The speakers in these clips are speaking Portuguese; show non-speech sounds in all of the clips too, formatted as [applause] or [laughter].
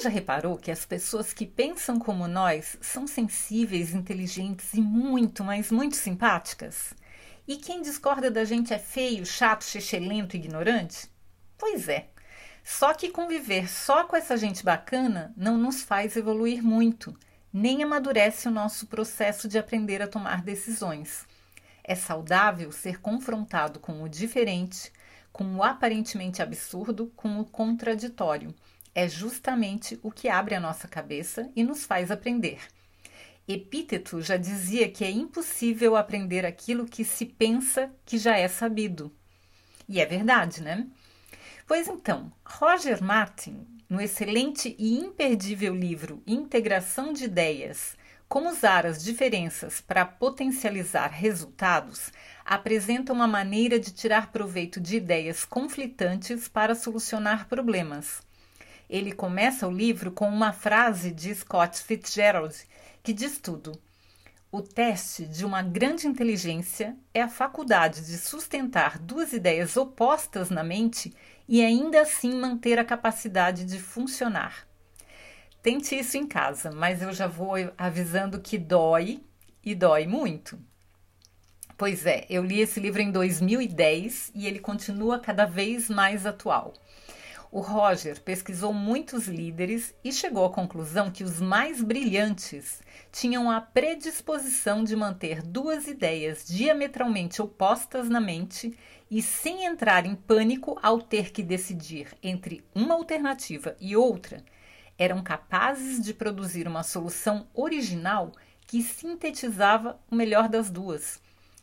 Já reparou que as pessoas que pensam como nós são sensíveis, inteligentes e muito, mas muito simpáticas? E quem discorda da gente é feio, chato, lento, ignorante? Pois é. Só que conviver só com essa gente bacana não nos faz evoluir muito, nem amadurece o nosso processo de aprender a tomar decisões. É saudável ser confrontado com o diferente, com o aparentemente absurdo, com o contraditório é justamente o que abre a nossa cabeça e nos faz aprender. Epíteto já dizia que é impossível aprender aquilo que se pensa que já é sabido. E é verdade, né? Pois então, Roger Martin, no excelente e imperdível livro Integração de Ideias: Como usar as diferenças para potencializar resultados, apresenta uma maneira de tirar proveito de ideias conflitantes para solucionar problemas. Ele começa o livro com uma frase de Scott Fitzgerald que diz tudo. O teste de uma grande inteligência é a faculdade de sustentar duas ideias opostas na mente e ainda assim manter a capacidade de funcionar. Tente isso em casa, mas eu já vou avisando que dói e dói muito. Pois é, eu li esse livro em 2010 e ele continua cada vez mais atual. O Roger pesquisou muitos líderes e chegou à conclusão que os mais brilhantes tinham a predisposição de manter duas ideias diametralmente opostas na mente e sem entrar em pânico ao ter que decidir entre uma alternativa e outra, eram capazes de produzir uma solução original que sintetizava o melhor das duas.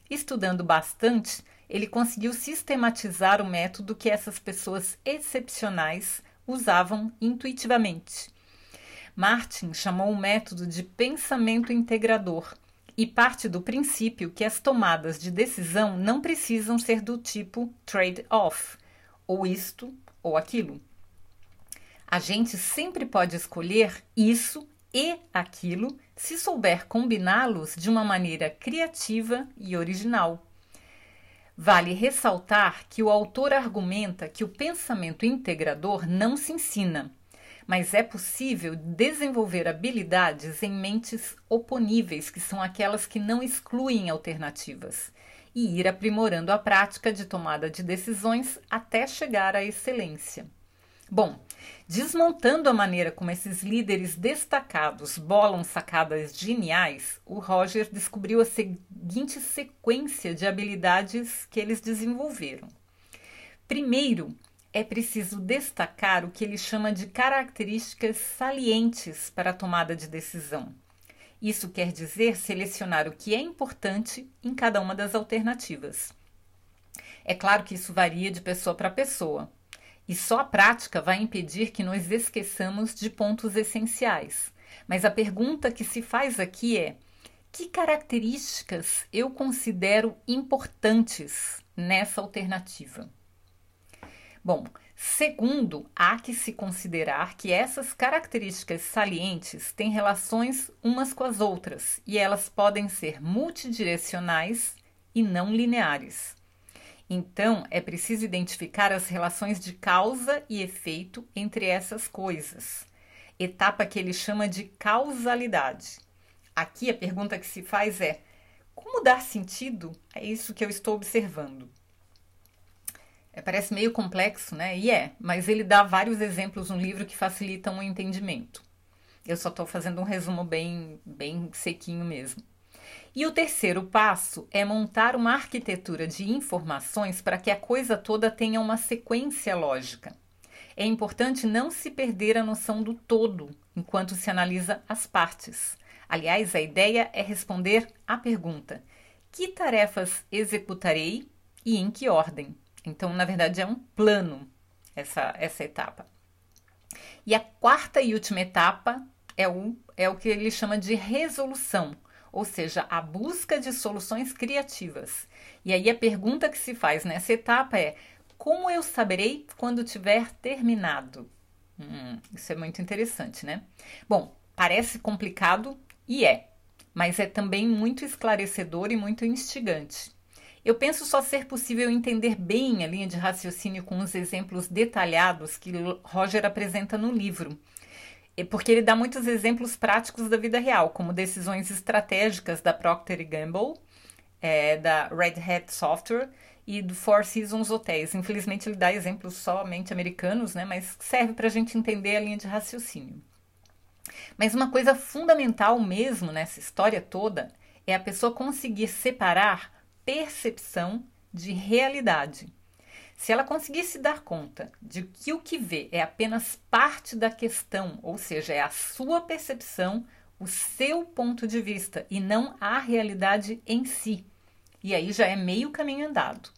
Estudando bastante, ele conseguiu sistematizar o método que essas pessoas excepcionais usavam intuitivamente. Martin chamou o método de pensamento integrador e parte do princípio que as tomadas de decisão não precisam ser do tipo trade-off, ou isto ou aquilo. A gente sempre pode escolher isso e aquilo se souber combiná-los de uma maneira criativa e original. Vale ressaltar que o autor argumenta que o pensamento integrador não se ensina, mas é possível desenvolver habilidades em mentes oponíveis, que são aquelas que não excluem alternativas, e ir aprimorando a prática de tomada de decisões até chegar à excelência. Bom, desmontando a maneira como esses líderes destacados bolam sacadas geniais, o Roger descobriu a seguinte sequência de habilidades que eles desenvolveram. Primeiro, é preciso destacar o que ele chama de características salientes para a tomada de decisão. Isso quer dizer selecionar o que é importante em cada uma das alternativas. É claro que isso varia de pessoa para pessoa. E só a prática vai impedir que nos esqueçamos de pontos essenciais. Mas a pergunta que se faz aqui é: que características eu considero importantes nessa alternativa? Bom, segundo, há que se considerar que essas características salientes têm relações umas com as outras e elas podem ser multidirecionais e não lineares. Então, é preciso identificar as relações de causa e efeito entre essas coisas, etapa que ele chama de causalidade. Aqui a pergunta que se faz é: como dar sentido a isso que eu estou observando? É, parece meio complexo, né? E é, mas ele dá vários exemplos no livro que facilitam o entendimento. Eu só estou fazendo um resumo bem, bem sequinho mesmo. E o terceiro passo é montar uma arquitetura de informações para que a coisa toda tenha uma sequência lógica. É importante não se perder a noção do todo enquanto se analisa as partes. Aliás, a ideia é responder à pergunta: que tarefas executarei e em que ordem? Então, na verdade, é um plano essa, essa etapa. E a quarta e última etapa é o, é o que ele chama de resolução, ou seja, a busca de soluções criativas. E aí a pergunta que se faz nessa etapa é: como eu saberei quando tiver terminado? Hum, isso é muito interessante, né? Bom, parece complicado e é, mas é também muito esclarecedor e muito instigante. Eu penso só ser possível entender bem a linha de raciocínio com os exemplos detalhados que Roger apresenta no livro, porque ele dá muitos exemplos práticos da vida real, como decisões estratégicas da Procter Gamble, é, da Red Hat Software e do Four Seasons Hotels. Infelizmente, ele dá exemplos somente americanos, né, mas serve para a gente entender a linha de raciocínio. Mas uma coisa fundamental mesmo nessa história toda é a pessoa conseguir separar percepção de realidade. Se ela conseguisse dar conta de que o que vê é apenas parte da questão, ou seja, é a sua percepção, o seu ponto de vista e não a realidade em si. E aí já é meio caminho andado.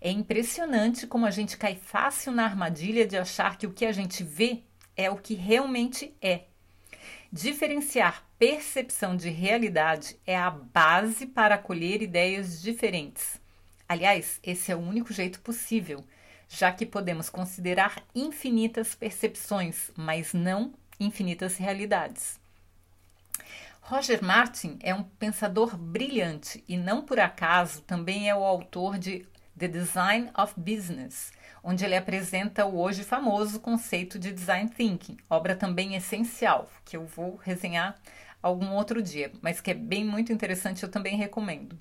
É impressionante como a gente cai fácil na armadilha de achar que o que a gente vê é o que realmente é. Diferenciar percepção de realidade é a base para acolher ideias diferentes. Aliás, esse é o único jeito possível, já que podemos considerar infinitas percepções, mas não infinitas realidades. Roger Martin é um pensador brilhante e, não por acaso, também é o autor de The Design of Business, onde ele apresenta o hoje famoso conceito de design thinking, obra também essencial, que eu vou resenhar algum outro dia, mas que é bem muito interessante, eu também recomendo.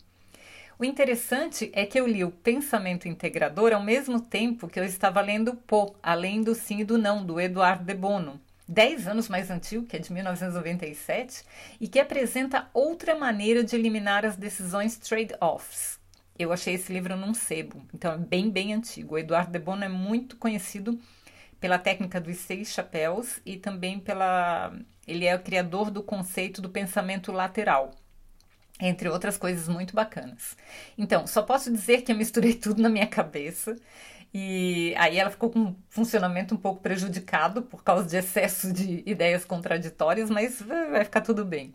O interessante é que eu li o Pensamento Integrador ao mesmo tempo que eu estava lendo Pô, Além do Sim e do Não, do Eduardo de Bono, 10 anos mais antigo, que é de 1997, e que apresenta outra maneira de eliminar as decisões trade-offs, eu achei esse livro num sebo, então é bem, bem antigo. O Eduardo de Bono é muito conhecido pela técnica dos seis chapéus e também pela. Ele é o criador do conceito do pensamento lateral, entre outras coisas muito bacanas. Então, só posso dizer que eu misturei [laughs] tudo na minha cabeça e aí ela ficou com um funcionamento um pouco prejudicado por causa de excesso de ideias contraditórias, mas vai ficar tudo bem.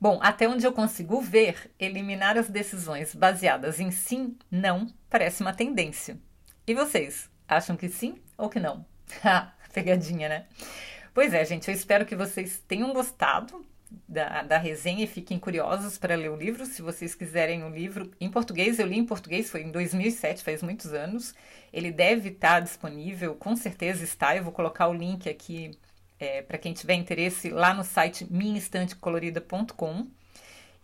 Bom, até onde eu consigo ver, eliminar as decisões baseadas em sim, não, parece uma tendência. E vocês, acham que sim ou que não? [laughs] Pegadinha, né? Pois é, gente, eu espero que vocês tenham gostado da, da resenha e fiquem curiosos para ler o livro. Se vocês quiserem o um livro em português, eu li em português, foi em 2007, faz muitos anos. Ele deve estar disponível, com certeza está. Eu vou colocar o link aqui é, para quem tiver interesse lá no site minhaestantecolorida.com.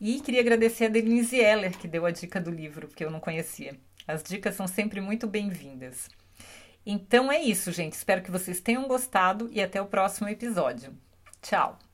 E queria agradecer a Denise Eller, que deu a dica do livro, que eu não conhecia. As dicas são sempre muito bem-vindas. Então é isso, gente. Espero que vocês tenham gostado e até o próximo episódio. Tchau!